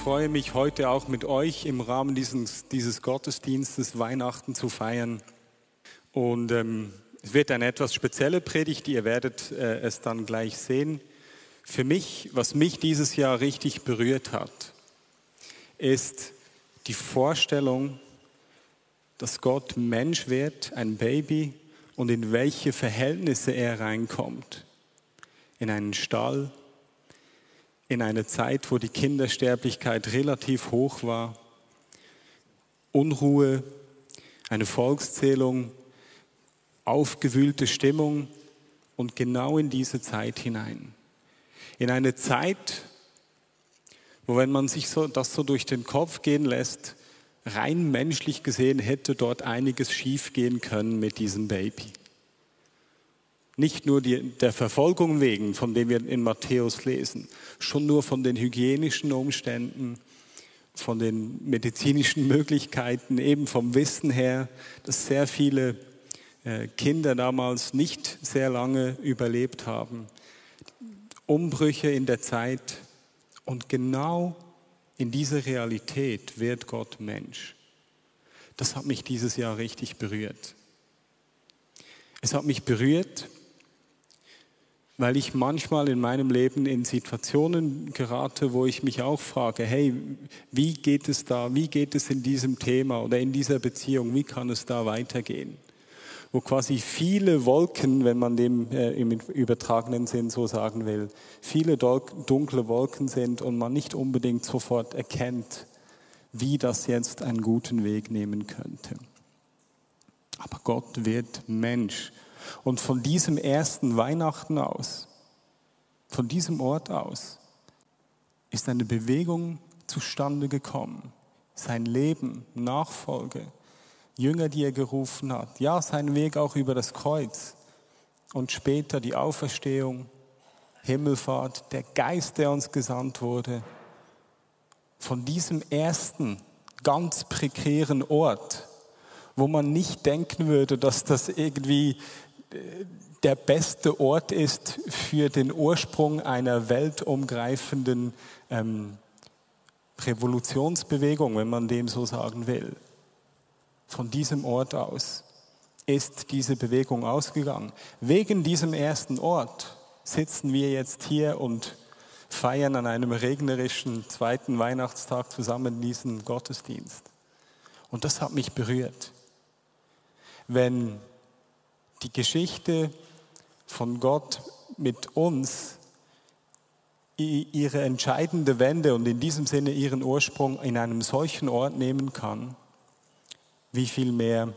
Freue mich heute auch mit euch im Rahmen dieses, dieses Gottesdienstes Weihnachten zu feiern. Und ähm, es wird eine etwas spezielle Predigt, ihr werdet äh, es dann gleich sehen. Für mich, was mich dieses Jahr richtig berührt hat, ist die Vorstellung, dass Gott Mensch wird, ein Baby, und in welche Verhältnisse er reinkommt. In einen Stall, in eine Zeit, wo die Kindersterblichkeit relativ hoch war, Unruhe, eine Volkszählung, aufgewühlte Stimmung und genau in diese Zeit hinein. In eine Zeit, wo wenn man sich so, das so durch den Kopf gehen lässt, rein menschlich gesehen hätte dort einiges schiefgehen können mit diesem Baby. Nicht nur die, der Verfolgung wegen, von dem wir in Matthäus lesen, schon nur von den hygienischen Umständen, von den medizinischen Möglichkeiten, eben vom Wissen her, dass sehr viele äh, Kinder damals nicht sehr lange überlebt haben. Umbrüche in der Zeit und genau in dieser Realität wird Gott Mensch. Das hat mich dieses Jahr richtig berührt. Es hat mich berührt, weil ich manchmal in meinem Leben in Situationen gerate, wo ich mich auch frage, hey, wie geht es da, wie geht es in diesem Thema oder in dieser Beziehung, wie kann es da weitergehen? Wo quasi viele Wolken, wenn man dem äh, im übertragenen Sinn so sagen will, viele dunkle Wolken sind und man nicht unbedingt sofort erkennt, wie das jetzt einen guten Weg nehmen könnte. Aber Gott wird Mensch und von diesem ersten Weihnachten aus, von diesem Ort aus, ist eine Bewegung zustande gekommen. Sein Leben, Nachfolge, Jünger, die er gerufen hat. Ja, sein Weg auch über das Kreuz und später die Auferstehung, Himmelfahrt, der Geist, der uns gesandt wurde. Von diesem ersten ganz prekären Ort, wo man nicht denken würde, dass das irgendwie der beste Ort ist für den Ursprung einer weltumgreifenden ähm, Revolutionsbewegung, wenn man dem so sagen will. Von diesem Ort aus ist diese Bewegung ausgegangen. Wegen diesem ersten Ort sitzen wir jetzt hier und feiern an einem regnerischen zweiten Weihnachtstag zusammen diesen Gottesdienst. Und das hat mich berührt. Wenn die Geschichte von Gott mit uns ihre entscheidende Wende und in diesem Sinne ihren Ursprung in einem solchen Ort nehmen kann, wie viel mehr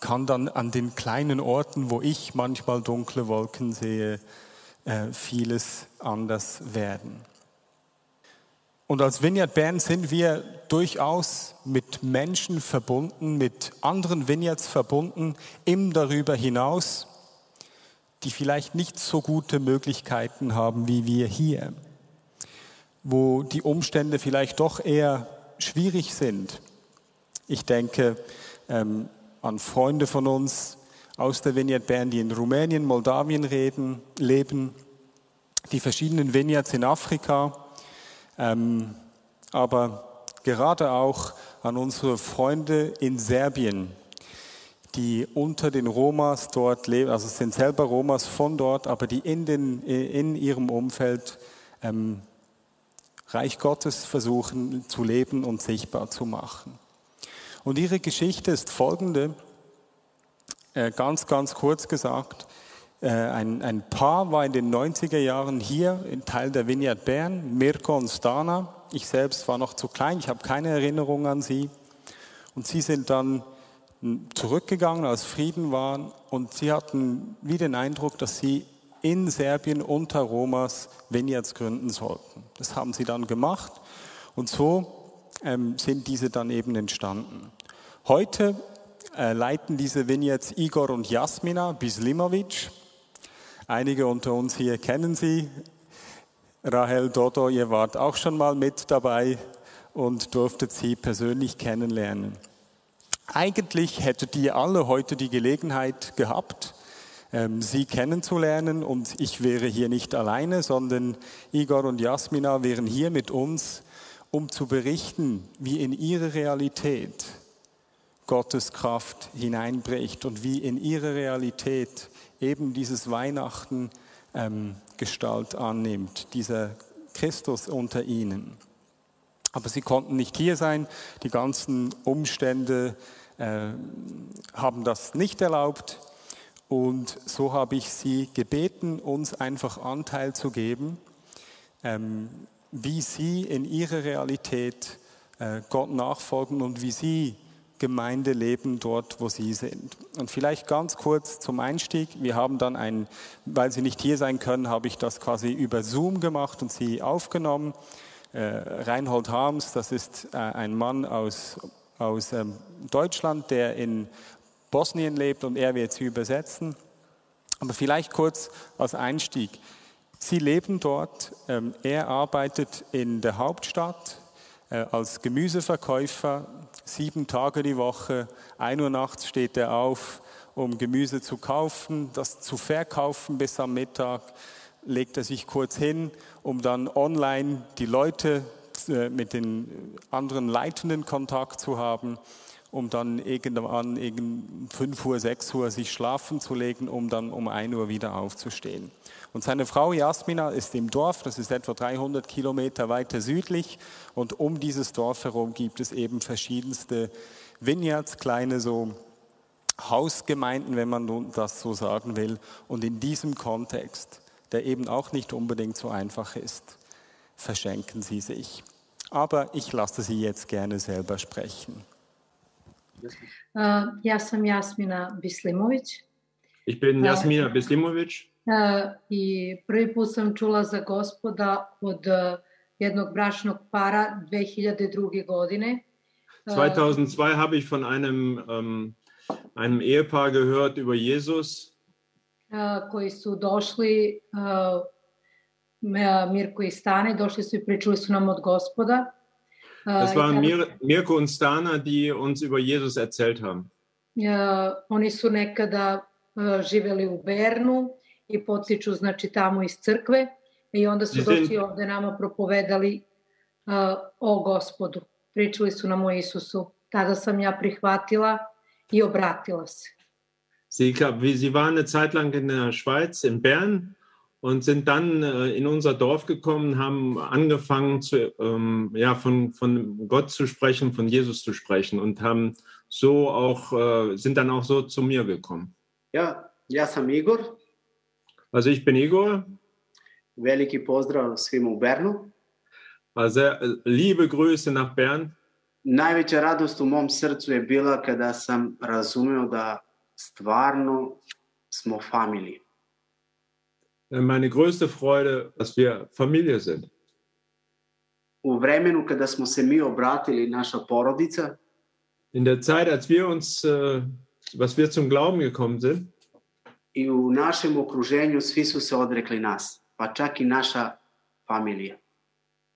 kann dann an den kleinen Orten, wo ich manchmal dunkle Wolken sehe, äh, vieles anders werden. Und als Vineyard Bern sind wir durchaus mit Menschen verbunden, mit anderen Vineyards verbunden, im darüber hinaus, die vielleicht nicht so gute Möglichkeiten haben wie wir hier, wo die Umstände vielleicht doch eher schwierig sind. Ich denke ähm, an Freunde von uns aus der Vineyard Bern, die in Rumänien, Moldawien reden, leben, die verschiedenen Vineyards in Afrika, ähm, aber gerade auch an unsere Freunde in Serbien, die unter den Romas dort leben, also es sind selber Romas von dort, aber die in, den, in ihrem Umfeld ähm, Reich Gottes versuchen zu leben und sichtbar zu machen. Und ihre Geschichte ist folgende, äh, ganz, ganz kurz gesagt. Äh, ein, ein Paar war in den 90er Jahren hier, in Teil der Vineyard Bern, Mirko und Stana. Ich selbst war noch zu klein, ich habe keine Erinnerung an sie. Und sie sind dann zurückgegangen, als Frieden war. Und sie hatten wie den Eindruck, dass sie in Serbien unter Romas Vineyards gründen sollten. Das haben sie dann gemacht. Und so ähm, sind diese dann eben entstanden. Heute äh, leiten diese Vignettes Igor und Jasmina Bislimovic. Einige unter uns hier kennen sie. Rahel Dodo, ihr wart auch schon mal mit dabei und durftet sie persönlich kennenlernen. Eigentlich hättet ihr alle heute die Gelegenheit gehabt, ähm, sie kennenzulernen und ich wäre hier nicht alleine, sondern Igor und Jasmina wären hier mit uns, um zu berichten, wie in ihre Realität Gottes Kraft hineinbricht und wie in ihre Realität eben dieses Weihnachten ähm, Gestalt annimmt, dieser Christus unter ihnen. Aber sie konnten nicht hier sein, die ganzen Umstände äh, haben das nicht erlaubt. Und so habe ich sie gebeten, uns einfach Anteil zu geben, ähm, wie sie in ihrer Realität äh, Gott nachfolgen und wie sie Gemeinde leben dort, wo sie sind. Und vielleicht ganz kurz zum Einstieg. Wir haben dann ein, weil sie nicht hier sein können, habe ich das quasi über Zoom gemacht und sie aufgenommen. Äh, Reinhold Harms, das ist äh, ein Mann aus, aus ähm, Deutschland, der in Bosnien lebt und er wird sie übersetzen. Aber vielleicht kurz als Einstieg. Sie leben dort, ähm, er arbeitet in der Hauptstadt äh, als Gemüseverkäufer, sieben Tage die Woche, ein Uhr nachts steht er auf, um Gemüse zu kaufen, das zu verkaufen bis am Mittag, legt er sich kurz hin, um dann online die Leute äh, mit den anderen Leitenden Kontakt zu haben, um dann irgendwann gegen 5 Uhr, 6 Uhr sich schlafen zu legen, um dann um 1 Uhr wieder aufzustehen. Und seine Frau Jasmina ist im Dorf, das ist etwa 300 Kilometer weiter südlich. Und um dieses Dorf herum gibt es eben verschiedenste Vineyards, kleine so Hausgemeinden, wenn man das so sagen will. Und in diesem Kontext, der eben auch nicht unbedingt so einfach ist, verschenken sie sich. Aber ich lasse sie jetzt gerne selber sprechen. Uh, ja sam Jasmina Bislimović. Ich bin Jasmina Bislimović. I prvi put sam čula za gospoda od jednog bračnog para 2002. godine. 2002 habe ich von einem, um, einem Ehepaar gehört über Jesus. koji su došli, Mirko i Stane, došli su i pričali su nam od gospoda. Das waren Mir Mirko und Stana, die uns über Jesus erzählt haben. Oni su nekada živeli u Bernu i potiču znači tamo iz crkve i onda su došli ovde nama propovedali uh, o gospodu. Pričali su nam o Isusu. Tada sam ja prihvatila i obratila se. Sie, sie waren eine Zeit lang in der Schweiz, in Bern, und sind dann äh, in unser Dorf gekommen, haben angefangen, zu, ähm, ja, von, von Gott zu sprechen, von Jesus zu sprechen und haben so auch, äh, sind dann auch so zu mir gekommen. Ja, ja sam Igor. Also ich bin Igor. Veliki pozdrav svima u Bernu. Also liebe Grüße nach Bern. Najveća radost u mom srcu je bila kada sam razumeo da stvarno smo familija. Meine größte Freude, dass wir Familie sind. U vremenu kada smo se mi obratili naša porodica. In der Zeit, als wir uns, äh, was wir zum Glauben gekommen sind. I u našem okruženju svi su se odrekli nas, pa čak i naša familija.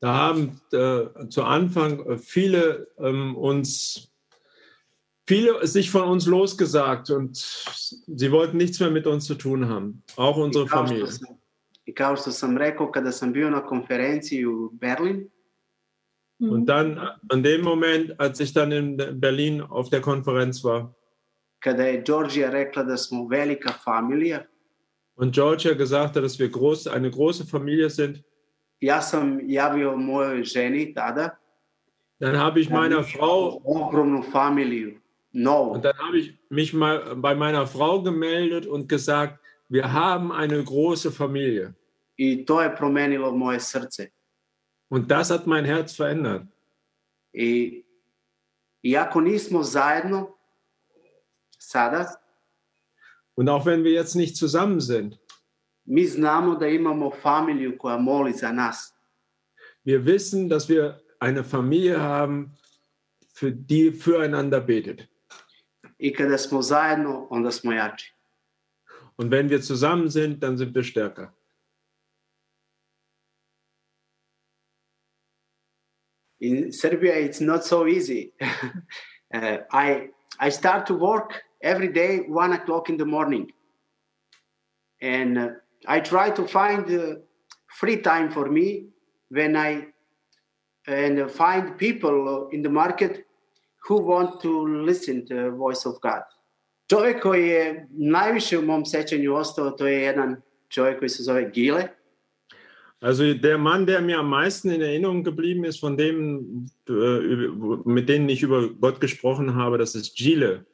Da haben äh, zu Anfang viele ähm, uns viele sich von uns losgesagt und sie wollten nichts mehr mit uns zu tun haben, auch unsere I Familie. Sam, I kao što sam rekao kada sam bio na konferenciji u Berlin, Und dann an dem Moment, als ich dann in Berlin auf der Konferenz war, kada je Georgia rekla da smo velika familija. Und Georgia gesagt hat, dass wir groß, eine große Familie sind. Ja sam javio mojoj ženi tada. Dann habe ich meiner Frau ogromnu familiju. No. Und dann habe ich mich mal bei meiner Frau gemeldet und gesagt, wir haben eine große Familie. I to je promenilo moje srce. Und das hat mein Herz verändert. I iako nismo zajedno, sada. Und auch wenn wir jetzt nicht zusammen sind. Mi znamo da imamo familiju koja moli za nas. Wir wissen, dass wir eine Familie haben, für die füreinander betet. I kada smo zajedno, onda smo jači. Und wenn wir zusammen sind, dann sind wir stärker. In Serbia, it's not so easy. Uh, I I start to work every day one o'clock in the morning, and uh, I try to find uh, free time for me when I and find people in the market who want to listen to the voice of God. Čovjek koji je najviše u mom sećanju ostao, to je jedan čovjek koji se zove Gile. Also der Mann, der mir am meisten in Erinnerung geblieben ist, von dem, äh, mit denen ich über Gott gesprochen habe, das ist Gile.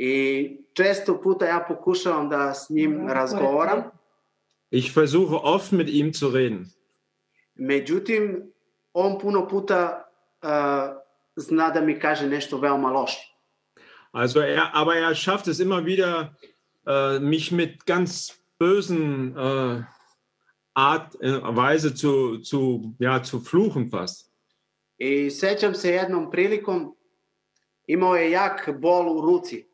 I često puta ja pokušavam da s njim razgovaram, Ich versuche oft mit ihm zu reden. međutim, on puno puta uh, zna da mi kaže nešto veoma loše. Also er, aber er schafft es immer wieder, äh, mich mit ganz bösen äh, Art, äh, Weise zu, zu, ja, zu fluchen fast. I sećam se jednom prilikom, imao je jak bol u ruci.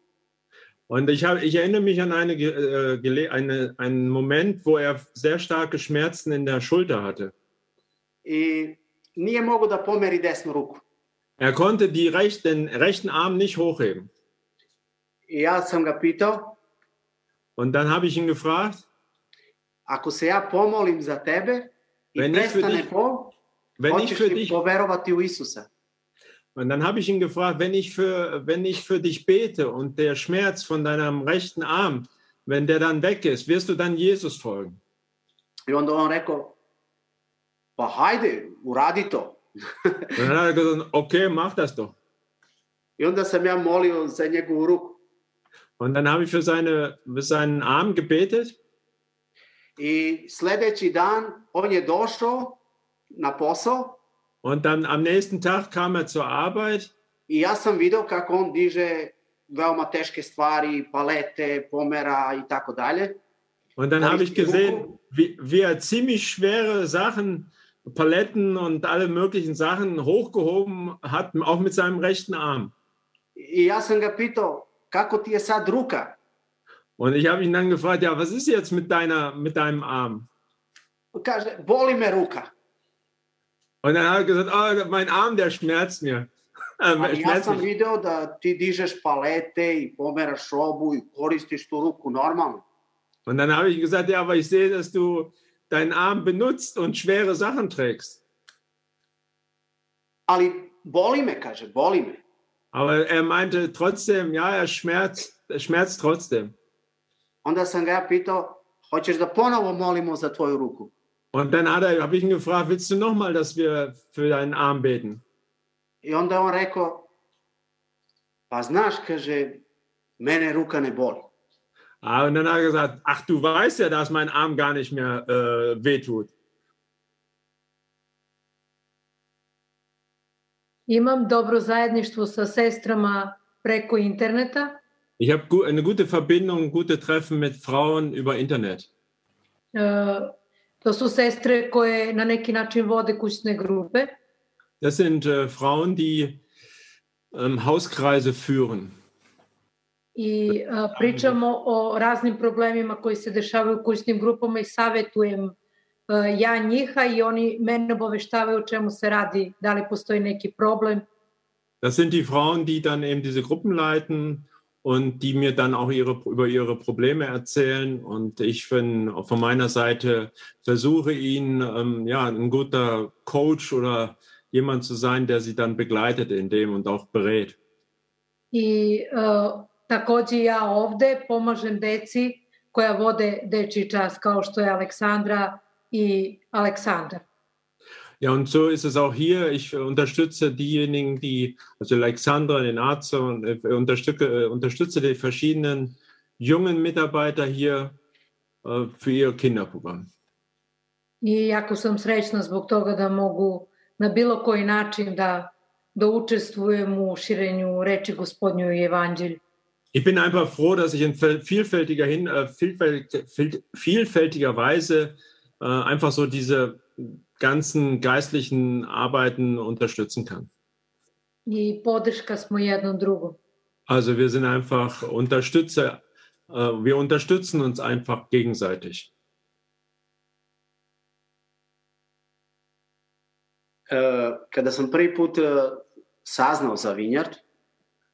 Und ich, hab, ich erinnere mich an eine, äh, eine, einen Moment, wo er sehr starke Schmerzen in der Schulter hatte. I nije mogo da pomeri desnu ruku. Er konnte die recht, den rechten Arm nicht hochheben. Ja sam ga pitao, Und dann habe ich ihn gefragt, ako se ja pomolim za tebe i Wenn ich für prestane dich- bol, wenn ich für dich poverovati u Isusa? Und dann habe ich ihn gefragt, wenn ich, für, wenn ich für dich bete und der Schmerz von deinem rechten Arm, wenn der dann weg ist, wirst du dann Jesus folgen? I onda on rekao, pa hajde, uradi to. Und dann hat er gesagt, okay, mach das doch. I onda sam ja molio za njegovu ruku. Und dann habe ich für, seine, für seinen Arm gebetet. I sledeći dan on je došao na posao Und dann am nächsten Tag kam er zur Arbeit. i ja sam video kako on diže veoma teške stvari, palete, pomera i tako dalje. Und dann Habe ich gesehen, wie, wie er ziemlich schwere Sachen, Paletten und alle möglichen Sachen hochgehoben hat, auch mit seinem rechten Arm. I ja sam ga pitao, kako ti je sad ruka? Und ich habe ihn dann gefragt, ja, was ist jetzt mit, deiner, mit deinem Arm? Kaže, boli me ruka. Und dann hat er gesagt, oh, mein Arm, der schmerzt mir. Äh, Ali ja schmerzt sam mich. video da ti dižeš palete i pomeraš robu i koristiš tu ruku normalno. Und dann habe ich gesagt, ja, aber ich sehe, dass du deinen Arm benutzt und schwere Sachen trägst. Ali boli me, kaže, boli me. Aber er meinte trotzdem, ja, er schmerzt, er schmerzt trotzdem. Onda sam ga ja pitao, hoćeš da ponovo molimo za tvoju ruku? Und dann habe ich ihn gefragt, willst du nochmal, dass wir für deinen Arm beten? I onda on rekao, pa znaš, kaže, mene ruka ne boli. Ah, und dann hat er gesagt, ach, du weißt ja, dass mein Arm gar nicht mehr äh, wehtut. Imam dobro zajedništvo sa sestrama preko interneta. Ich habe eine gute Verbindung, gute Treffen mit Frauen über Internet. E, to su sestre koje na neki način vode kućne grupe. Das sind äh, Frauen, die ähm, Hauskreise führen. I e, pričamo o raznim problemima koji se dešavaju u kućnim grupama i savetujem e, ja njiha i oni mene obaveštavaju o čemu se radi, da li postoji neki problem. Das sind die Frauen, die dann eben diese Gruppen leiten und die mir dann auch ihre, über ihre Probleme erzählen. Und ich bin von meiner Seite versuche ihnen ähm, ja, ein guter Coach oder jemand zu sein, der sie dann begleitet in dem und auch berät. I e, takođe ja ovde pomažem deci koja vode dečji čas kao što je Aleksandra i Aleksandar. Ja, und so ist es auch hier. Ich unterstütze diejenigen, die, also Alexandra, den Arzt, und äh, unterstütze, äh, unterstütze die verschiedenen jungen Mitarbeiter hier äh, für ihr Kinderprogramm. I jako sam srećna zbog toga da mogu na bilo koji način da, da učestvujem u širenju reči gospodnju i evanđelju. Ich bin einfach froh, dass ich in vielfältiger, hin, äh, vielfältig, viel- vielfältiger Weise äh, einfach so diese ganzen geistlichen Arbeiten unterstützen kann. I podrška smo jednom drugom. Also wir sind einfach Unterstützer, äh, wir unterstützen uns einfach gegenseitig. Kada sam prvi put saznao za Vinjard,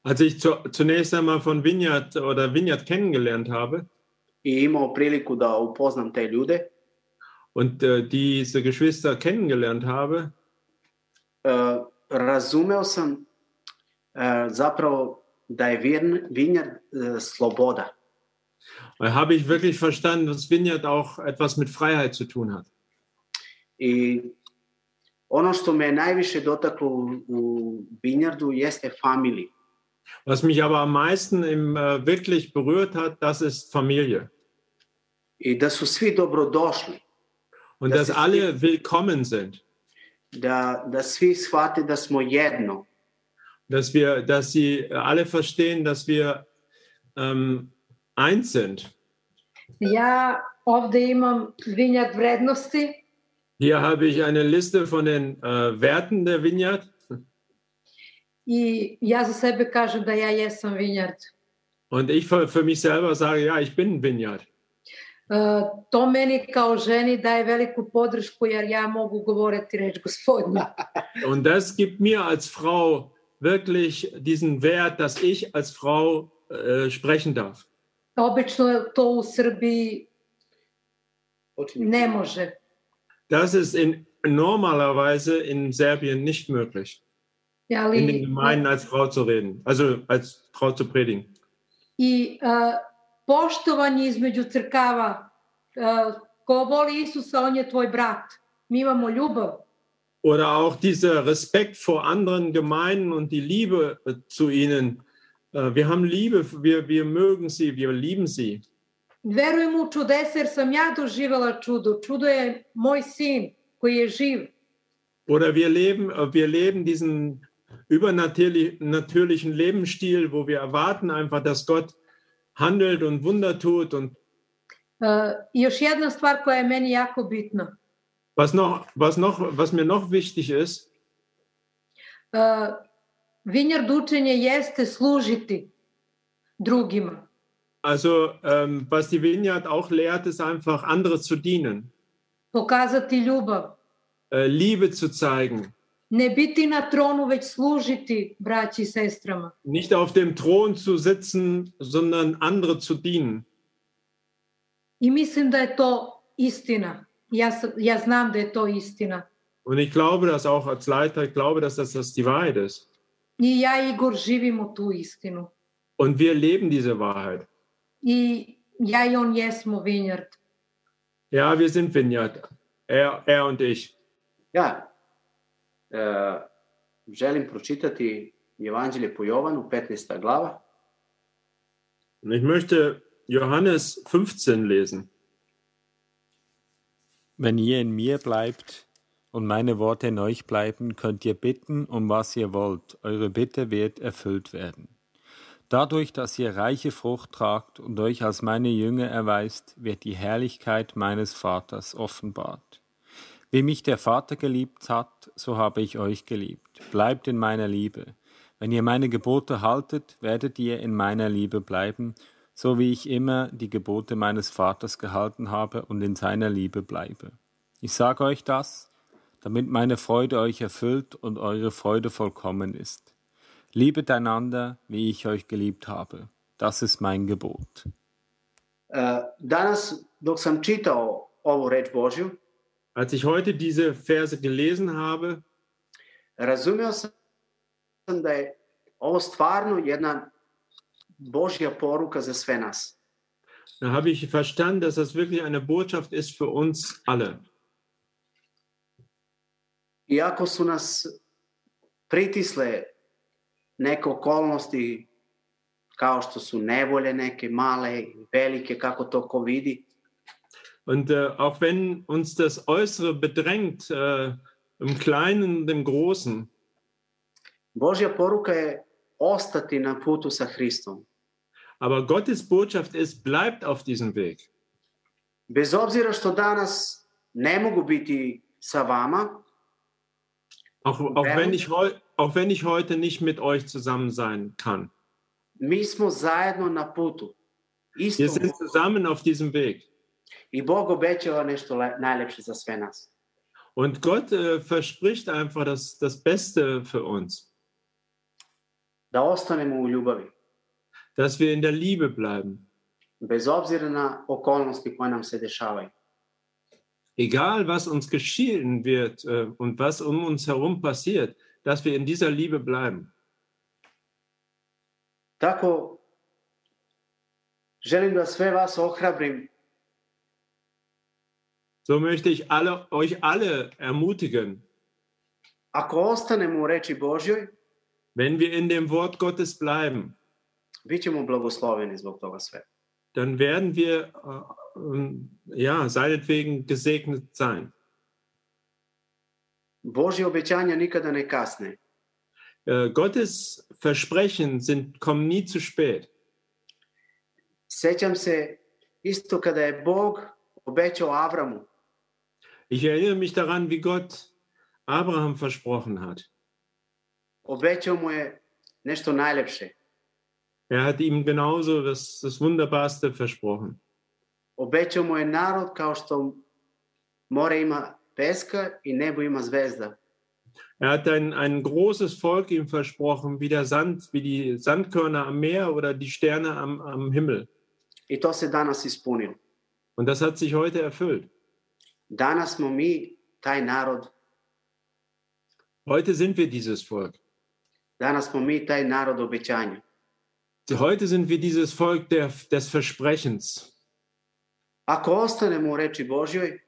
Als ich zu, zunächst einmal von Vineyard oder Vineyard kennengelernt habe i imao priliku da upoznam te ljude, und äh, diese Geschwister kennengelernt habe, e, razumeo sam e, zapravo da je Vin- Vinjard e, sloboda. äh, habe ich wirklich verstanden, dass Vineyard auch etwas mit Freiheit zu tun hat. I ono što me najviše dotaklo u, u Vinjardu jeste family. Was mich aber am meisten im, äh, wirklich berührt hat, das ist Familie. I da su svi dobrodošli. Und Das dass ist alle willkommen sind. Da, da svi shvate da smo jedno. Dass, wir, dass sie alle verstehen, dass wir ähm, eins sind. Ja ovde imam vinjak vrednosti Hier habe ich eine Liste von den äh, Werten der Vineyard. i ja za sebe kažem da ja jesam vinjard. Und ich für, für mich selber sage, ja, ich bin ein Vineyard. E, to meni kao ženi daje veliku podršku jer ja mogu govoriti reč gospodnja. Und das gibt mir als Frau wirklich diesen Wert, dass ich als Frau äh, sprechen darf. Obično to u Srbiji ne može. Das ist in, normalerweise in Serbien nicht möglich, Ali, in den Gemeinden als Frau zu reden, also als Frau zu predigen. I e, poštovanje između crkava. E, ko voli Isusa, on je tvoj brat. Mi imamo ljubav. Oder auch dieser Respekt vor anderen Gemeinden und die Liebe äh, zu ihnen. Äh, Wir haben Liebe, wir, wir mögen sie, wir lieben sie. Verujem u čudesa jer sam ja doživela čudo. Čudo je moj sin koji je živ. Oder wir leben, äh, wir leben diesen übernatürlich- natürlichen Lebensstil, wo wir erwarten einfach, dass Gott handelt und Wunder tut. Und I još jedna stvar koja je meni jako bitna. was, noch, was, noch, was mir noch wichtig ist, E, Vinjard učenje jeste služiti drugima. also ähm, was die Vineyard auch lehrt, ist einfach andere zu dienen, Pokazati ljubav. äh, Liebe zu zeigen. Ne biti na tronu, već služiti braći i sestrama. Nicht auf dem Thron zu sitzen, sondern andere zu dienen. I mislim da je to istina. Ja, ja znam da je to istina. Und ich glaube das auch als Leiter, ich glaube, dass das, das die Wahrheit ist. I ja Igor živimo tu istinu. Und wir leben diese Wahrheit. I ja i on jesmo Vinjard. Ja, wir sind Vineyard. Er, er und ich. Ja, želim pročitati Evanđelje po Jovanu, 15. glava, Und ich möchte Johannes 15 lesen. Wenn ihr in mir bleibt und meine Worte in euch bleiben, könnt ihr bitten, um was ihr wollt. Eure Bitte wird erfüllt werden. Dadurch, dass ihr reiche Frucht tragt und euch als meine Jünger erweist, wird die Herrlichkeit meines Vaters offenbart. Wie mich der Vater geliebt hat, so habe ich euch geliebt. Bleibt in meiner Liebe. Wenn ihr meine Gebote haltet, werdet ihr in meiner Liebe bleiben, so wie ich immer die Gebote meines Vaters gehalten habe und in seiner Liebe bleibe. Ich sage euch das, damit meine Freude euch erfüllt und eure Freude vollkommen ist. Liebet einander, wie ich euch geliebt habe. Das ist mein Gebot. E, danas dok sam čitao ovu reč Božju, Als ich heute diese Verse gelesen habe, razumeo sam da je ovo stvarno jedna Božja poruka za sve nas. da habe ich verstanden, dass das wirklich eine Botschaft ist für uns alle. Iako su nas pritisle neke okolnosti kao što su nevolje neke male i velike, kako to ko vidi, Und äh, auch wenn uns das Äußere bedrängt, äh, im Kleinen und im Großen, Božja poruka je ostati na putu sa Hristom. aber Gottes Botschaft ist, bleibt auf diesem Weg. Bez obzira što danas ne mogu biti sa vama, Auch, auch, wenn ich auch wenn ich heute nicht mit euch zusammen sein kann. mi smo zajedno na putu. Wir sind zusammen auf diesem Weg. I Bog obećava nešto le- najlepše za sve nas. Und Gott äh, verspricht einfach das, das Beste für uns, Da ostanemo u ljubavi. dass wir in der Liebe bleiben. Bez obzira na okolnosti koje nam se dešavaju. Egal, was uns geschehen wird äh, und was um uns herum passiert, dass wir in dieser Liebe bleiben. Tako, želim da sve vas ohrabrim So möchte ich alle, euch alle ermutigen, Ako ostanemo u reči Božjoj, wenn wir in dem Wort Gottes bleiben, bit ćemo blagosloveni zbog toga sve. dann werden wir äh, ähm, ja seinetwegen gesegnet sein. Božje obećanja nikada ne kasne. Äh, Gottes Versprechen sind, kommen nie zu spät. Sećam se isto kada je Bog obećao Avramu, Ich erinnere mich daran, wie Gott Abraham versprochen hat. obećao mu je nešto najlepše. Er hat ihm genauso das, das Wunderbarste versprochen. Obećao mu je narod kao što more ima peska i nebo ima zvezda. Er hat ein, ein großes Volk ihm versprochen, wie der Sand, wie die Sandkörner am Meer oder die Sterne am, am Himmel. I to se danas ispunilo. Und das hat sich heute erfüllt. Danas smo mi taj narod, Heute sind wir dieses Volk. danas smo mi taj narod obećanja. Heute sind wir dieses Volk der, des Versprechens. Ako ostanemo u reči Božjoj,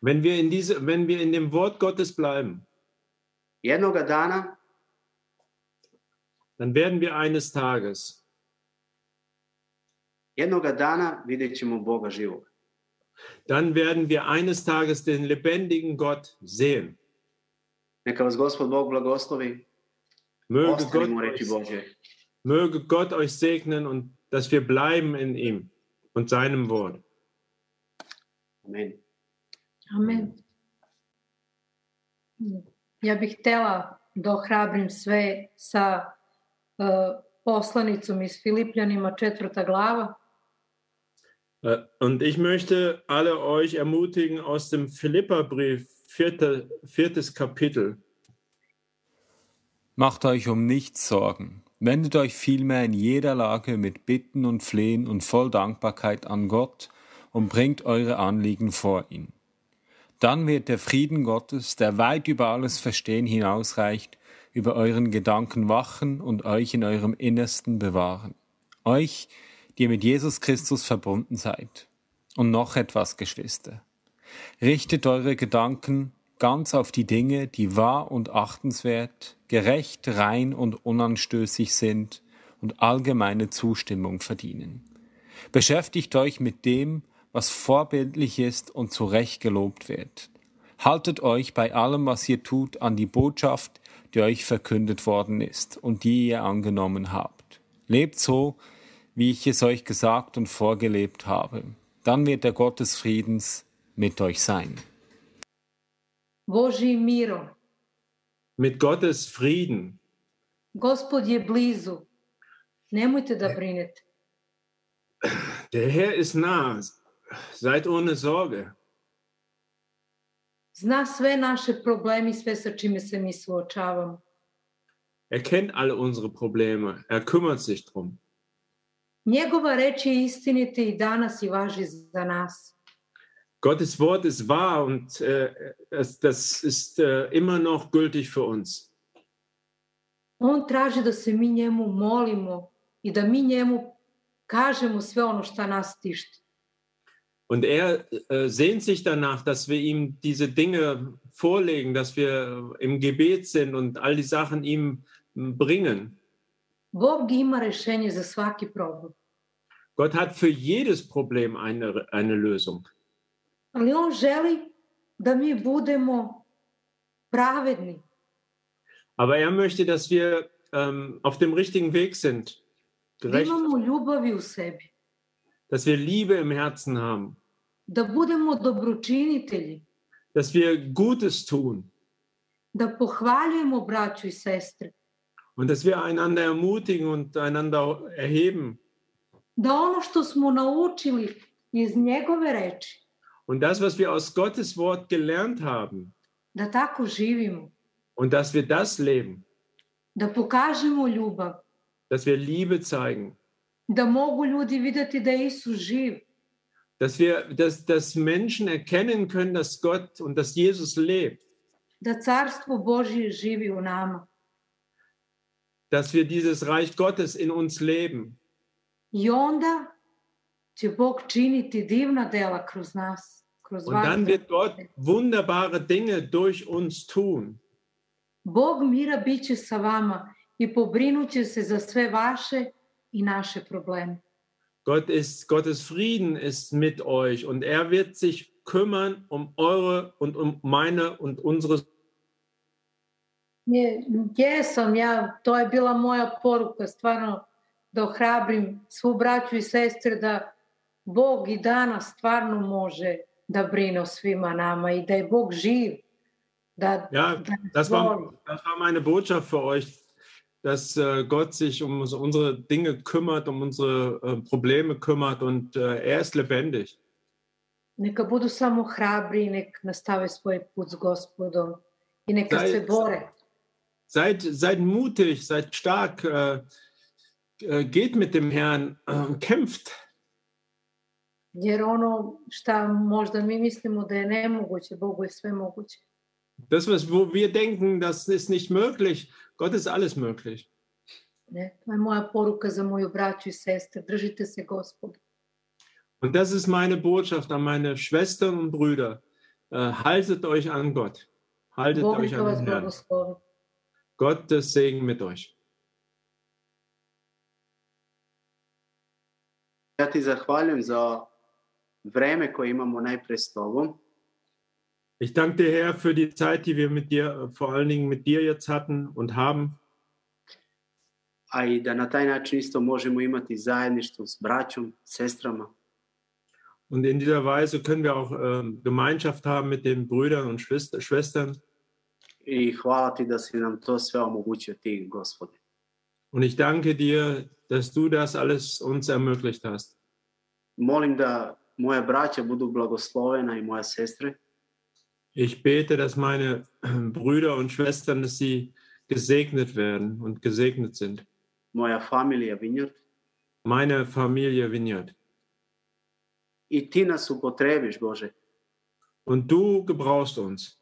Wenn wir, in diese, wenn wir in dem Wort Gottes bleiben, jednoga dana dann werden wir eines Tages, Jednoga dana vidjet ćemo Boga živog. Dann werden wir eines Tages den lebendigen Gott sehen. Neka vas Gospod Bog blagoslovi. Möge Gott, euch, möge Gott euch segnen und dass wir bleiben in ihm und seinem Wort. Amen. Amen. Ja bih htela da ohrabrim sve sa uh, poslanicom iz Filipljanima četvrta glava, Und ich möchte alle euch ermutigen aus dem Philipperbrief, vierte, viertes Kapitel. Macht euch um nichts Sorgen. Wendet euch vielmehr in jeder Lage mit Bitten und Flehen und voll Dankbarkeit an Gott und bringt eure Anliegen vor ihn. Dann wird der Frieden Gottes, der weit über alles Verstehen hinausreicht, über euren Gedanken wachen und euch in eurem Innersten bewahren. Euch, die ihr mit Jesus Christus verbunden seid. Und noch etwas, Geschwister. Richtet eure Gedanken ganz auf die Dinge, die wahr und achtenswert, gerecht, rein und unanstößig sind und allgemeine Zustimmung verdienen. Beschäftigt euch mit dem, was vorbildlich ist und zu Recht gelobt wird. Haltet euch bei allem, was ihr tut, an die Botschaft, die euch verkündet worden ist und die ihr angenommen habt. Lebt so, wie ich es euch gesagt und vorgelebt habe. Dann wird der Gott des Friedens mit euch sein. Božji mirom. Mit Gottes Frieden. Gospod je blizu. Nemojte da brinete. Der Herr ist nah. Seid ohne Sorge. Zna sve naše probleme i sve sa čime se mi suočavamo. Er kennt alle unsere Probleme. Er kümmert sich drum. Njegova reč je istinita i danas i važi za nas. Gottes Wort ist wahr und äh, das ist äh, immer noch gültig für uns. On traži da se mi njemu molimo i da mi njemu kažemo sve ono šta nas tišti. Und er äh, sehnt sich danach, dass wir ihm diese Dinge vorlegen, dass wir im Gebet sind und all die Sachen ihm bringen. Bog ima rešenje za svaki problem. Gott hat für jedes Problem eine, eine Lösung. Ali on želi da mi budemo pravedni, Aber er möchte, dass wir ähm, auf dem richtigen Weg sind, gerecht, dass wir Liebe im Herzen haben, dass wir Gutes tun. Und dass wir einander ermutigen und einander erheben. Da ono što smo naučili iz njegove reči, Und das, was wir aus Gottes Wort gelernt haben, da tako živimo, und dass wir das leben, da pokažemo ljubav, dass wir Liebe zeigen, da mogu ljudi vidjeti da je Isus živ, dass wir, dass, dass Menschen erkennen können, dass Gott und dass Jesus lebt, da carstvo Božje živi u nama. dass wir dieses Reich Gottes in uns leben. I onda će Bog činiti divna dela kroz nas, kroz Und vas. dann wird Gott wunderbare Dinge durch uns tun. Bog mira bit će sa vama i pobrinut će se za sve vaše i naše probleme. Gott ist, Gottes Frieden ist mit euch und er wird sich kümmern um eure und um meine und unsere Je, jesam ja, to je bila moja poruka, stvarno da ohrabrim svu braću i sestre da Bog i danas stvarno može da brine o svima nama i da je Bog živ. Da, Ja, da das war, das war meine Botschaft für euch, dass äh, Gott sich um unsere Dinge kümmert, um unsere äh, Probleme kümmert und äh, er ist lebendig. Neka budu samo hrabri i nek nastave svoj put s gospodom i neka Daj- se bore. Seid, seid mutig, seid stark, äh, geht mit dem Herrn, äh, kämpft. Jer ono šta možda mi mislimo da je nemoguće, Bogu je sve moguće. Das, was, wo wir denken, das ist nicht möglich, Gott ist alles möglich. Ne? To je moja poruka za moju braću i sestre. Držite se gospoda. Und das ist meine Botschaft an meine Schwestern und Brüder. Äh, haltet euch an Gott. Haltet Bog euch an den Herrn. Gottes Segen mit euch. Ja ti zahvaljujem za vreme koje imamo najpre s tobom. Ich danke dir, Herr, für die Zeit, die wir mit dir, vor allen Dingen mit dir jetzt hatten und haben. a i da na taj način isto možemo imati zajedništvo s braćom, sestrama. Und in dieser Weise können wir auch ähm, Gemeinschaft haben mit den Brüdern und Schwester- Schwestern. I hvala ti da si nam to sve omogućio ti, gospode. Und ich danke dir, dass du das alles uns ermöglicht hast. Molim da moja braća budu blagoslovena i moja sestre, Ich bete, dass meine äh, Brüder und Schwestern, dass sie gesegnet werden und gesegnet sind. moja familija Vinjard. Meine Familie Vineyard. I ti nas upotrebiš, Bože, Und du gebrauchst uns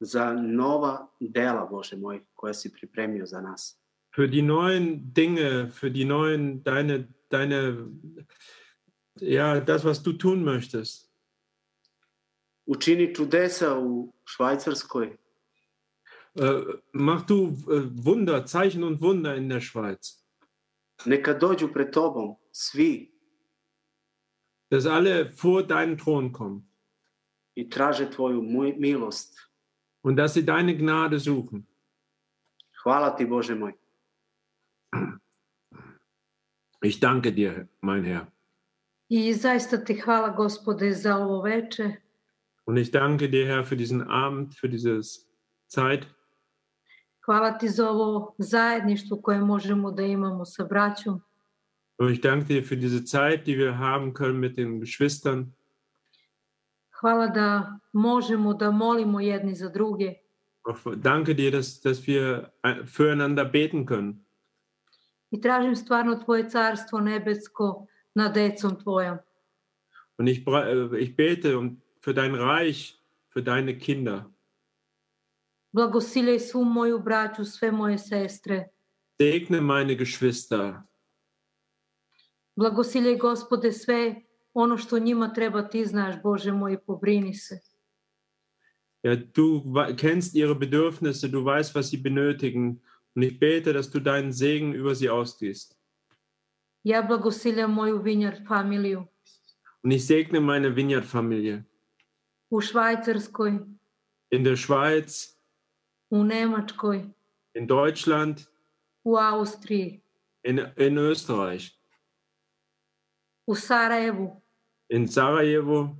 za nova dela, Bože moj, koja si pripremio za nas. für die neuen Dinge, für die neuen, deine, deine, ja, das, was du tun möchtest. Učini čudesa u Švajcarskoj, Äh, mach du äh, Wunder, Zeichen und Wunder in der Schweiz. neka dođu pred tobom svi Dass alle vor deinen Thron kommen i traže tvoju milost. und dass sie deine Gnade suchen. Hvala ti, Bože moj. Ich danke dir, mein Herr. I zaista ti hvala gospode za ovo veče. Und ich danke dir, Herr, für diesen Abend, für diese Zeit. Hvala ti za ovo zajedništvo koje možemo da imamo sa braćom. Und ich danke dir für diese Zeit, die wir haben können mit den Geschwistern. Hvala da možemo da molimo jedni za druge. Danke dir, dass, dass wir äh, füreinander beten können. I tražim stvarno tvoje carstvo nebesko nad decom tvojom. Und ich, äh, ich bete um, für dein Reich, für deine Kinder. Blagosiljaj svu moju braću, sve moje sestre. Segne meine Geschwister. Blagosiljaj gospode sve ono što njima treba ti znaš, Bože moj, pobrini se. Ja, du kennst ihre Bedürfnisse, du weißt, was sie benötigen. Und ich bete, dass du deinen Segen über sie familiju Und ich segne meine Vineyard-Familie. U in der Schweiz, u in Deutschland, u in, in Österreich, u Sarajevu in Sarajevo,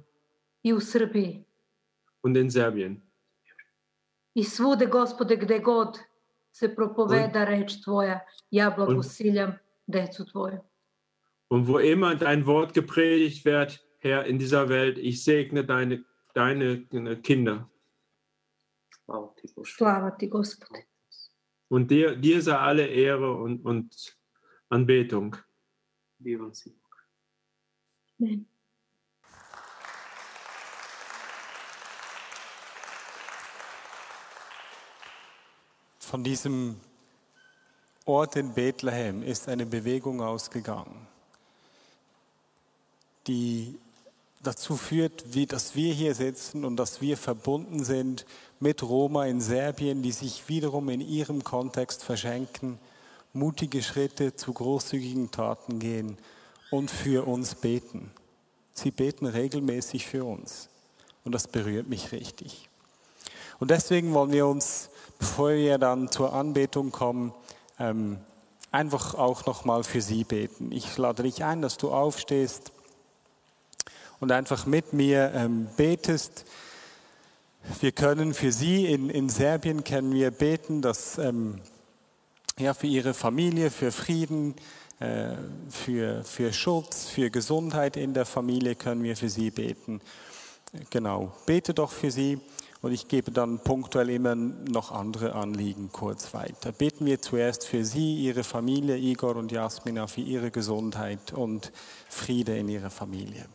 i u Srbiji. und in Serbien. I svude, gospode, gde god se propoveda reč tvoja, ja blagosiljam decu tvoju. Und wo immer dein Wort gepredigt wird, Herr, in dieser Welt, ich segne deine, deine Kinder. Slava ti, gospode. Und dir, dir sei alle Ehre und, und Anbetung. Amen. Von diesem Ort in Bethlehem ist eine Bewegung ausgegangen, die dazu führt, wie, dass wir hier sitzen und dass wir verbunden sind mit Roma in Serbien, die sich wiederum in ihrem Kontext verschenken, mutige Schritte zu großzügigen Taten gehen und für uns beten. Sie beten regelmäßig für uns und das berührt mich richtig. Und deswegen wollen wir uns, bevor wir dann zur Anbetung kommen, ähm, einfach auch nochmal für sie beten. Ich lade dich ein, dass du aufstehst und einfach mit mir ähm, betest. Wir können für sie in, in Serbien können wir beten, dass ähm, ja für ihre Familie, für Frieden, äh, für, für Schutz, für Gesundheit in der Familie können wir für sie beten. Genau, bete doch für sie. Und ich gebe dann punktuell immer noch andere Anliegen kurz weiter. Beten wir zuerst für Sie, Ihre Familie, Igor und Jasmina, für Ihre Gesundheit und Friede in Ihrer Familie.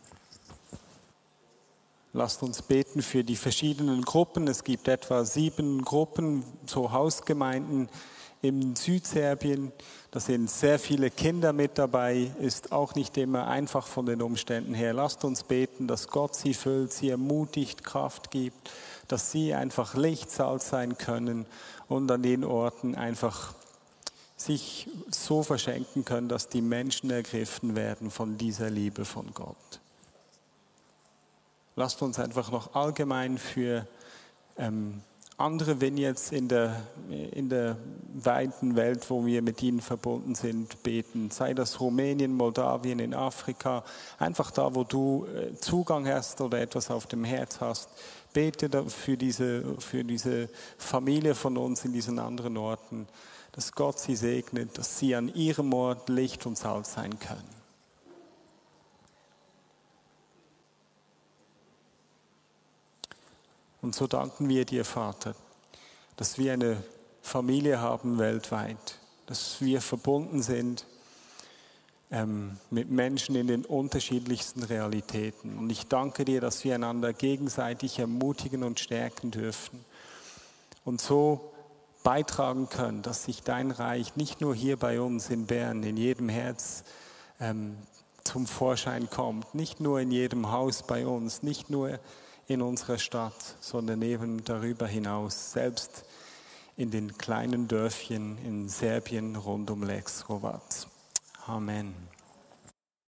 Lasst uns beten für die verschiedenen Gruppen. Es gibt etwa sieben Gruppen, so Hausgemeinden in Südserbien. Da sind sehr viele Kinder mit dabei, ist auch nicht immer einfach von den Umständen her. Lasst uns beten, dass Gott sie füllt, sie ermutigt, Kraft gibt dass sie einfach Lichtsalz sein können und an den Orten einfach sich so verschenken können, dass die Menschen ergriffen werden von dieser Liebe von Gott. Lasst uns einfach noch allgemein für ähm, andere Vineyards in der, in der weiten Welt, wo wir mit ihnen verbunden sind, beten. Sei das Rumänien, Moldawien, in Afrika, einfach da, wo du äh, Zugang hast oder etwas auf dem Herz hast, bete für diese, für diese Familie von uns in diesen anderen Orten, dass Gott sie segnet, dass sie an ihrem Ort Licht und Salz sein können. Und so danken wir dir, Vater, dass wir eine Familie haben weltweit, dass wir verbunden sind ähm, mit Menschen in den unterschiedlichsten Realitäten. Und ich danke dir, dass wir einander gegenseitig ermutigen und stärken dürfen und so beitragen können, dass sich dein Reich nicht nur hier bei uns in Bern, in jedem Herz ähm, zum Vorschein kommt, nicht nur in jedem Haus bei uns, nicht nur in unserer Stadt, sondern eben darüber hinaus, selbst in den kleinen Dörfchen in Serbien rund um Lex Rovac. Amen.